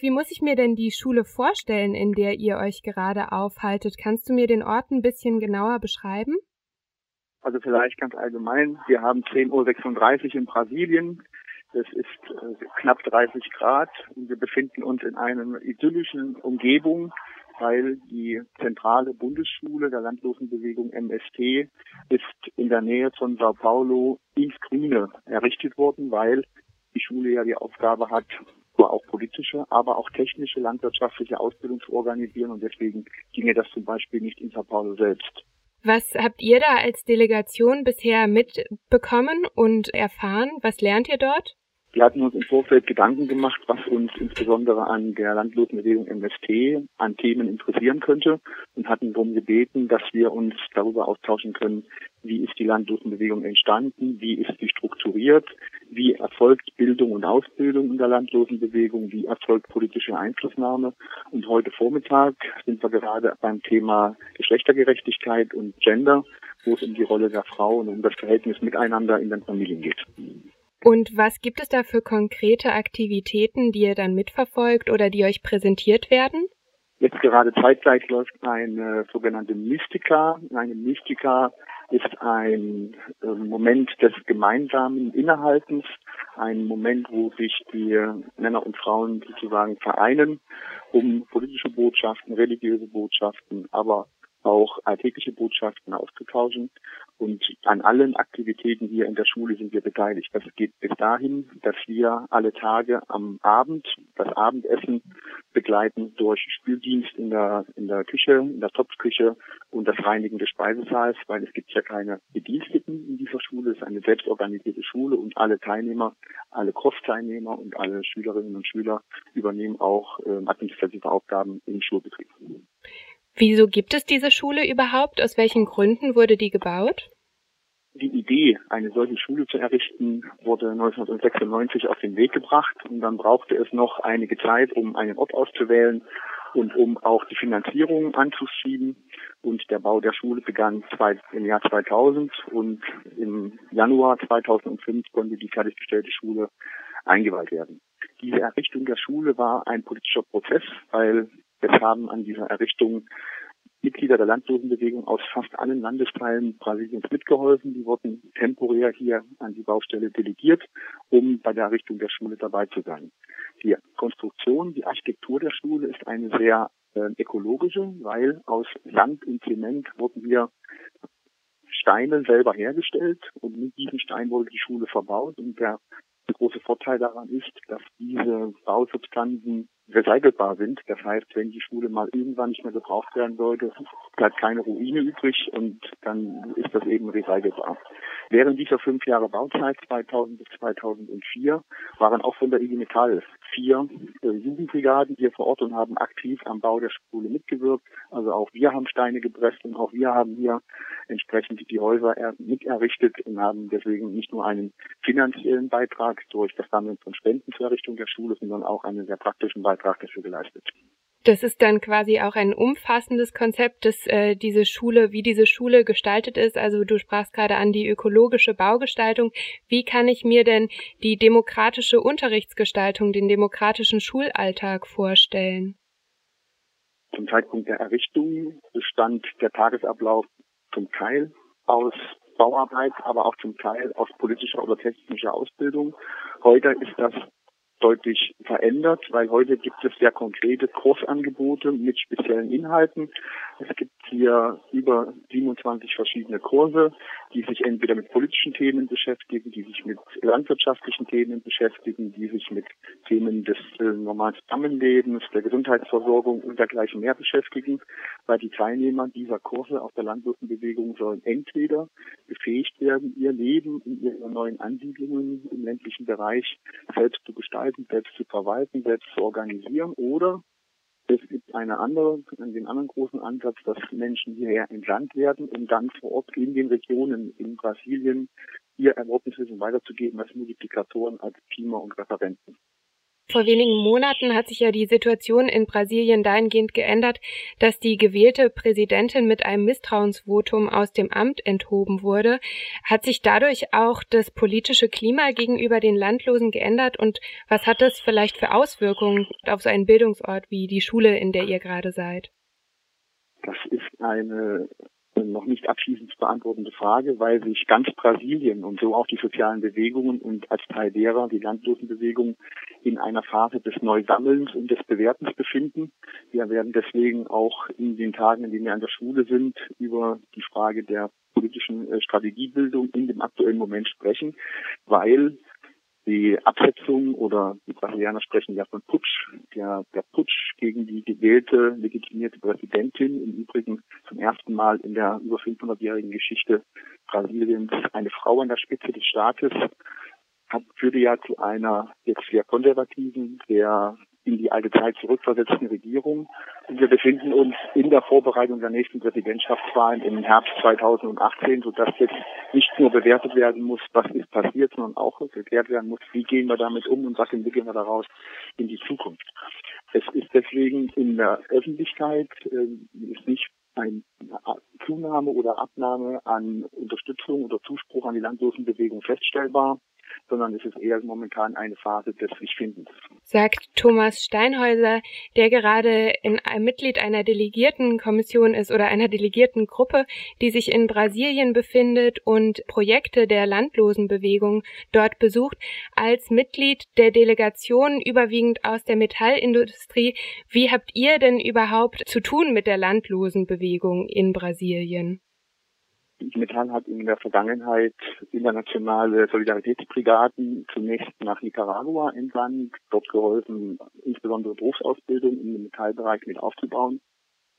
Wie muss ich mir denn die Schule vorstellen, in der ihr euch gerade aufhaltet? Kannst du mir den Ort ein bisschen genauer beschreiben? Also vielleicht ganz allgemein. Wir haben 10.36 Uhr in Brasilien. Es ist äh, knapp 30 Grad und wir befinden uns in einer idyllischen Umgebung, weil die zentrale Bundesschule der Landlosenbewegung MST ist in der Nähe von Sao Paulo ins Grüne errichtet worden, weil die Schule ja die Aufgabe hat, auch politische, aber auch technische landwirtschaftliche Ausbildung zu organisieren und deswegen ginge das zum Beispiel nicht in Sao Paulo selbst. Was habt ihr da als Delegation bisher mitbekommen und erfahren? Was lernt ihr dort? Wir hatten uns im Vorfeld Gedanken gemacht, was uns insbesondere an der Landlosenbewegung MST an Themen interessieren könnte und hatten darum gebeten, dass wir uns darüber austauschen können, wie ist die Landlosenbewegung entstanden, wie ist sie strukturiert, wie erfolgt Bildung und Ausbildung in der Landlosenbewegung, wie erfolgt politische Einflussnahme. Und heute Vormittag sind wir gerade beim Thema Geschlechtergerechtigkeit und Gender, wo es um die Rolle der Frau und um das Verhältnis miteinander in den Familien geht. Und was gibt es da für konkrete Aktivitäten, die ihr dann mitverfolgt oder die euch präsentiert werden? Jetzt gerade zeitgleich läuft eine sogenannte Mystika. Eine Mystika ist ein äh, Moment des gemeinsamen Innehaltens, ein Moment, wo sich die Männer und Frauen sozusagen vereinen, um politische Botschaften, religiöse Botschaften, aber auch alltägliche Botschaften auszutauschen. Und an allen Aktivitäten hier in der Schule sind wir beteiligt. Das geht bis dahin, dass wir alle Tage am Abend das Abendessen begleiten durch Spüldienst in der, in der Küche, in der Topfküche und das Reinigen des Speisesaals, weil es gibt ja keine Bediensteten in dieser Schule. Es ist eine selbstorganisierte Schule und alle Teilnehmer, alle Kursteilnehmer und alle Schülerinnen und Schüler übernehmen auch äh, administrative Aufgaben im Schulbetrieb. Wieso gibt es diese Schule überhaupt? Aus welchen Gründen wurde die gebaut? Die Idee, eine solche Schule zu errichten, wurde 1996 auf den Weg gebracht und dann brauchte es noch einige Zeit, um einen Ort auszuwählen und um auch die Finanzierung anzuschieben. Und der Bau der Schule begann im Jahr 2000 und im Januar 2005 konnte die fertiggestellte Schule eingeweiht werden. Diese Errichtung der Schule war ein politischer Prozess, weil es haben an dieser Errichtung Mitglieder der Landlosenbewegung aus fast allen Landesteilen Brasiliens mitgeholfen. Die wurden temporär hier an die Baustelle delegiert, um bei der Errichtung der Schule dabei zu sein. Die Konstruktion, die Architektur der Schule ist eine sehr äh, ökologische, weil aus Sand und Zement wurden hier Steine selber hergestellt und mit diesen Steinen wurde die Schule verbaut und der große Vorteil daran ist, dass diese Bausubstanzen recycelbar sind. Das heißt, wenn die Schule mal irgendwann nicht mehr gebraucht werden sollte, bleibt keine Ruine übrig und dann ist das eben recycelbar. Während dieser fünf Jahre Bauzeit 2000 bis 2004 waren auch von der IG Metall vier äh, Jugendbrigaden hier vor Ort und haben aktiv am Bau der Schule mitgewirkt. Also auch wir haben Steine gepresst und auch wir haben hier entsprechend die Häuser er mit errichtet und haben deswegen nicht nur einen finanziellen Beitrag durch das Sammeln von Spenden zur Errichtung der Schule, sondern auch einen sehr praktischen Beitrag dafür geleistet. Das ist dann quasi auch ein umfassendes Konzept, dass äh, diese Schule, wie diese Schule gestaltet ist. Also du sprachst gerade an die ökologische Baugestaltung. Wie kann ich mir denn die demokratische Unterrichtsgestaltung, den demokratischen Schulalltag vorstellen? Zum Zeitpunkt der Errichtung bestand der Tagesablauf zum Teil aus Bauarbeit, aber auch zum Teil aus politischer oder technischer Ausbildung. Heute ist das deutlich verändert, weil heute gibt es sehr konkrete Kursangebote mit speziellen Inhalten. Es gibt hier über 27 verschiedene Kurse, die sich entweder mit politischen Themen beschäftigen, die sich mit landwirtschaftlichen Themen beschäftigen, die sich mit Themen des äh, normalen Zusammenlebens, der Gesundheitsversorgung und dergleichen mehr beschäftigen, weil die Teilnehmer dieser Kurse aus der Landwirtenbewegung sollen entweder befähigt werden, ihr Leben in ihren neuen Ansiedlungen im ländlichen Bereich selbst zu gestalten, selbst zu verwalten, selbst zu organisieren oder es gibt eine andere, den anderen großen Ansatz, dass Menschen hierher entsandt werden, um dann vor Ort in den Regionen in Brasilien ihr Erlebniswissen weiterzugeben als Multiplikatoren, als Teamer und Referenten. Vor wenigen Monaten hat sich ja die Situation in Brasilien dahingehend geändert, dass die gewählte Präsidentin mit einem Misstrauensvotum aus dem Amt enthoben wurde. Hat sich dadurch auch das politische Klima gegenüber den Landlosen geändert und was hat das vielleicht für Auswirkungen auf so einen Bildungsort wie die Schule, in der ihr gerade seid? Das ist eine noch nicht abschließend beantwortende Frage, weil sich ganz Brasilien und so auch die sozialen Bewegungen und als Teil derer die Landlosenbewegung in einer Phase des Neusammelns und des Bewertens befinden. Wir werden deswegen auch in den Tagen, in denen wir an der Schule sind, über die Frage der politischen äh, Strategiebildung in dem aktuellen Moment sprechen, weil die Absetzung oder die Brasilianer sprechen ja von Putsch, der, der Putsch gegen die gewählte, legitimierte Präsidentin, im Übrigen zum ersten Mal in der über 500-jährigen Geschichte Brasiliens eine Frau an der Spitze des Staates, führte ja zu einer jetzt sehr konservativen, sehr in die alte Zeit zurückversetzten Regierung. Und wir befinden uns in der Vorbereitung der nächsten Präsidentschaftswahlen im Herbst 2018, sodass jetzt nicht nur bewertet werden muss, was ist passiert, sondern auch geklärt werden muss, wie gehen wir damit um und was entwickeln wir daraus in die Zukunft. Es ist deswegen in der Öffentlichkeit äh, ist nicht eine Zunahme oder Abnahme an Unterstützung oder Zuspruch an die Landlosenbewegung feststellbar sondern es ist eher momentan eine Phase des Sich-Findens. Sagt Thomas Steinhäuser, der gerade in einem Mitglied einer Delegiertenkommission ist oder einer Delegiertengruppe, die sich in Brasilien befindet und Projekte der Landlosenbewegung dort besucht. Als Mitglied der Delegation überwiegend aus der Metallindustrie, wie habt ihr denn überhaupt zu tun mit der Landlosenbewegung in Brasilien? Die Metall hat in der Vergangenheit internationale Solidaritätsbrigaden zunächst nach Nicaragua entsandt, dort geholfen, insbesondere Berufsausbildung im Metallbereich mit aufzubauen.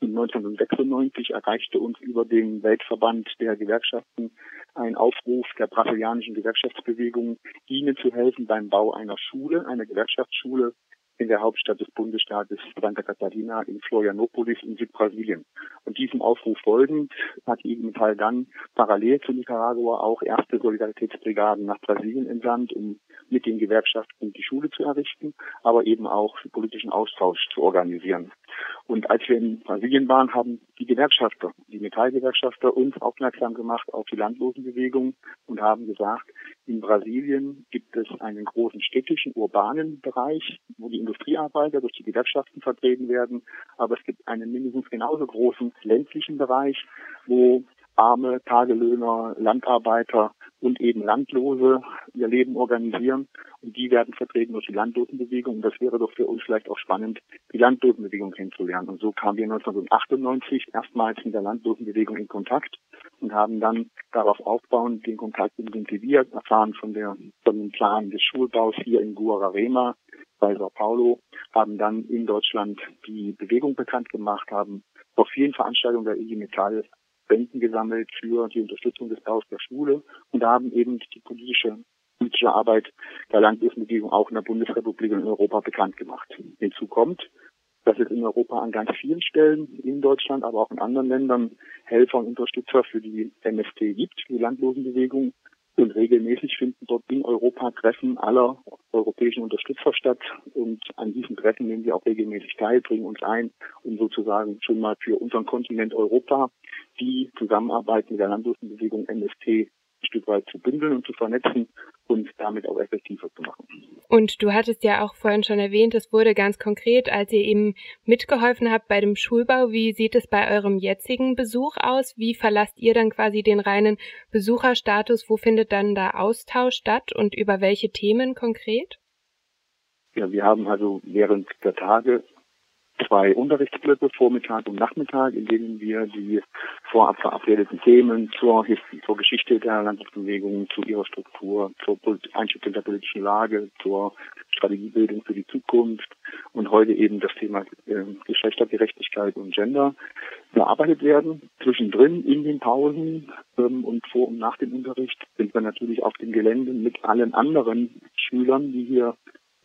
Und 1996 erreichte uns über den Weltverband der Gewerkschaften ein Aufruf der brasilianischen Gewerkschaftsbewegung, ihnen zu helfen beim Bau einer Schule, einer Gewerkschaftsschule in der Hauptstadt des Bundesstaates Santa Catarina in Florianopolis in Südbrasilien. Und diesem Aufruf folgend hat IG Metall dann parallel zu Nicaragua auch erste Solidaritätsbrigaden nach Brasilien entsandt, um mit den Gewerkschaften die Schule zu errichten, aber eben auch politischen Austausch zu organisieren. Und als wir in Brasilien waren, haben die Gewerkschafter, die Metallgewerkschafter uns aufmerksam gemacht auf die Landlosenbewegung und haben gesagt, in Brasilien gibt es einen großen städtischen, urbanen Bereich, wo die Industriearbeiter durch die Gewerkschaften vertreten werden. Aber es gibt einen mindestens genauso großen ländlichen Bereich, wo arme Tagelöhner, Landarbeiter und eben Landlose ihr Leben organisieren. Und die werden vertreten durch die Landlosenbewegung. Und das wäre doch für uns vielleicht auch spannend, die Landlosenbewegung kennenzulernen. Und so kamen wir 1998 erstmals mit der Landlosenbewegung in Kontakt und haben dann darauf aufbauend den Kontakt intensiviert, erfahren von der, von dem Plan des Schulbaus hier in Guararema bei Sao Paulo, haben dann in Deutschland die Bewegung bekannt gemacht, haben auf vielen Veranstaltungen der IG Metall Spenden gesammelt für die Unterstützung des Baus der Schule und haben eben die politische politische Arbeit der Landwirtsbewegung auch in der Bundesrepublik und in Europa bekannt gemacht. Hinzu kommt, dass es in Europa an ganz vielen Stellen, in Deutschland, aber auch in anderen Ländern, Helfer und Unterstützer für die MST gibt, die Landlosenbewegung. Und regelmäßig finden dort in Europa Treffen aller europäischen Unterstützer statt. Und an diesen Treffen nehmen wir auch regelmäßig teil, bringen uns ein, um sozusagen schon mal für unseren Kontinent Europa die Zusammenarbeit mit der Landlosenbewegung MST Stück weit zu bündeln und zu vernetzen und damit auch effektiver zu machen. Und du hattest ja auch vorhin schon erwähnt, es wurde ganz konkret, als ihr eben mitgeholfen habt bei dem Schulbau. Wie sieht es bei eurem jetzigen Besuch aus? Wie verlasst ihr dann quasi den reinen Besucherstatus? Wo findet dann da Austausch statt und über welche Themen konkret? Ja, wir haben also während der Tage zwei Unterrichtsblöcke, Vormittag und Nachmittag, in denen wir die vorab verabredeten Themen zur, zur Geschichte der Landesbewegung, zu ihrer Struktur, zur Einschätzung der politischen Lage, zur Strategiebildung für die Zukunft und heute eben das Thema äh, Geschlechtergerechtigkeit und Gender bearbeitet werden. Zwischendrin in den Pausen ähm, und vor und nach dem Unterricht sind wir natürlich auf dem Gelände mit allen anderen Schülern, die hier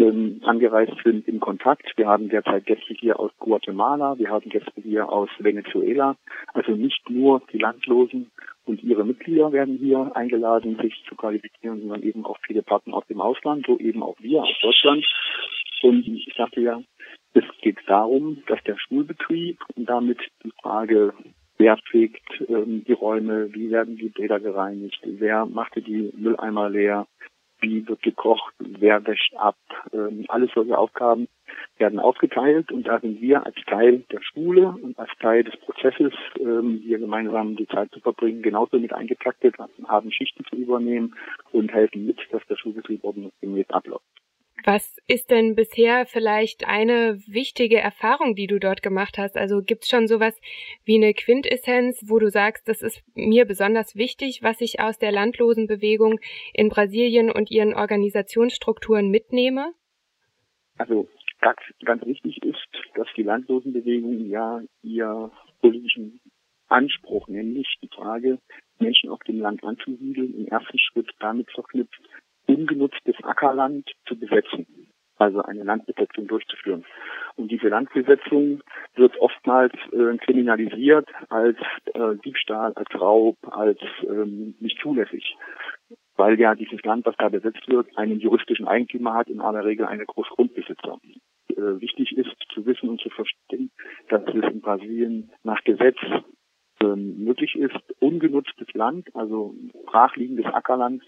ähm, angereist sind, in Kontakt. Wir haben derzeit Gäste hier aus Guatemala, wir haben Gäste hier aus Venezuela. Also nicht nur die Landlosen und ihre Mitglieder werden hier eingeladen, sich zu qualifizieren, sondern eben auch viele Partner aus dem Ausland, so eben auch wir aus Deutschland. Und ich sagte ja, es geht darum, dass der Schulbetrieb und damit die Frage, wer fegt ähm, die Räume, wie werden die Bäder gereinigt, wer machte die Mülleimer leer, wie wird gekocht, wer wäscht ab, ähm, alles solche Aufgaben werden aufgeteilt und da sind wir als Teil der Schule und als Teil des Prozesses, ähm, hier gemeinsam die Zeit zu verbringen, genauso mit eingetaktet, haben Schichten zu übernehmen und helfen mit, dass der Schulbetrieb ordnungsgemäß abläuft. Was ist denn bisher vielleicht eine wichtige Erfahrung, die du dort gemacht hast? Also gibt es schon sowas wie eine Quintessenz, wo du sagst, das ist mir besonders wichtig, was ich aus der Landlosenbewegung in Brasilien und ihren Organisationsstrukturen mitnehme? Also ganz, ganz wichtig ist, dass die Landlosenbewegung ja ihr politischen Anspruch, nämlich die Frage, Menschen auf dem Land anzusiedeln, im ersten Schritt damit verknüpft, ungenutztes Ackerland zu besetzen, also eine Landbesetzung durchzuführen. Und diese Landbesetzung wird oftmals äh, kriminalisiert als äh, Diebstahl, als Raub, als ähm, nicht zulässig, weil ja dieses Land, was da besetzt wird, einen juristischen Eigentümer hat, in aller Regel eine Großgrundbesitzer. Äh, wichtig ist zu wissen und zu verstehen, dass es in Brasilien nach Gesetz ähm, möglich ist, ungenutztes Land, also brachliegendes Ackerland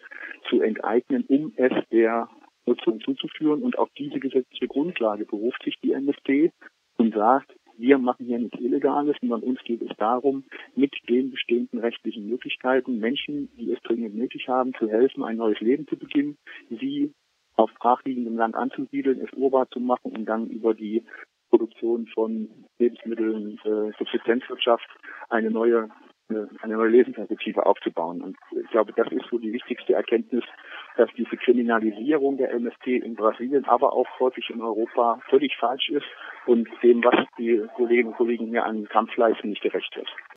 zu enteignen, um es der Nutzung zuzuführen. Und auf diese gesetzliche Grundlage beruft sich die MST und sagt, wir machen hier nichts Illegales, sondern uns geht es darum, mit den bestehenden rechtlichen Möglichkeiten Menschen, die es dringend nötig haben, zu helfen, ein neues Leben zu beginnen, sie auf brachliegendem Land anzusiedeln, es urbar zu machen und dann über die Produktion von Lebensmitteln, äh, Subsistenzwirtschaft eine neue äh, eine neue Lebensperspektive aufzubauen. Und ich glaube, das ist so die wichtigste Erkenntnis, dass diese Kriminalisierung der MST in Brasilien, aber auch häufig in Europa völlig falsch ist und dem, was die Kolleginnen und Kollegen hier an Kampf leisten, nicht gerecht wird.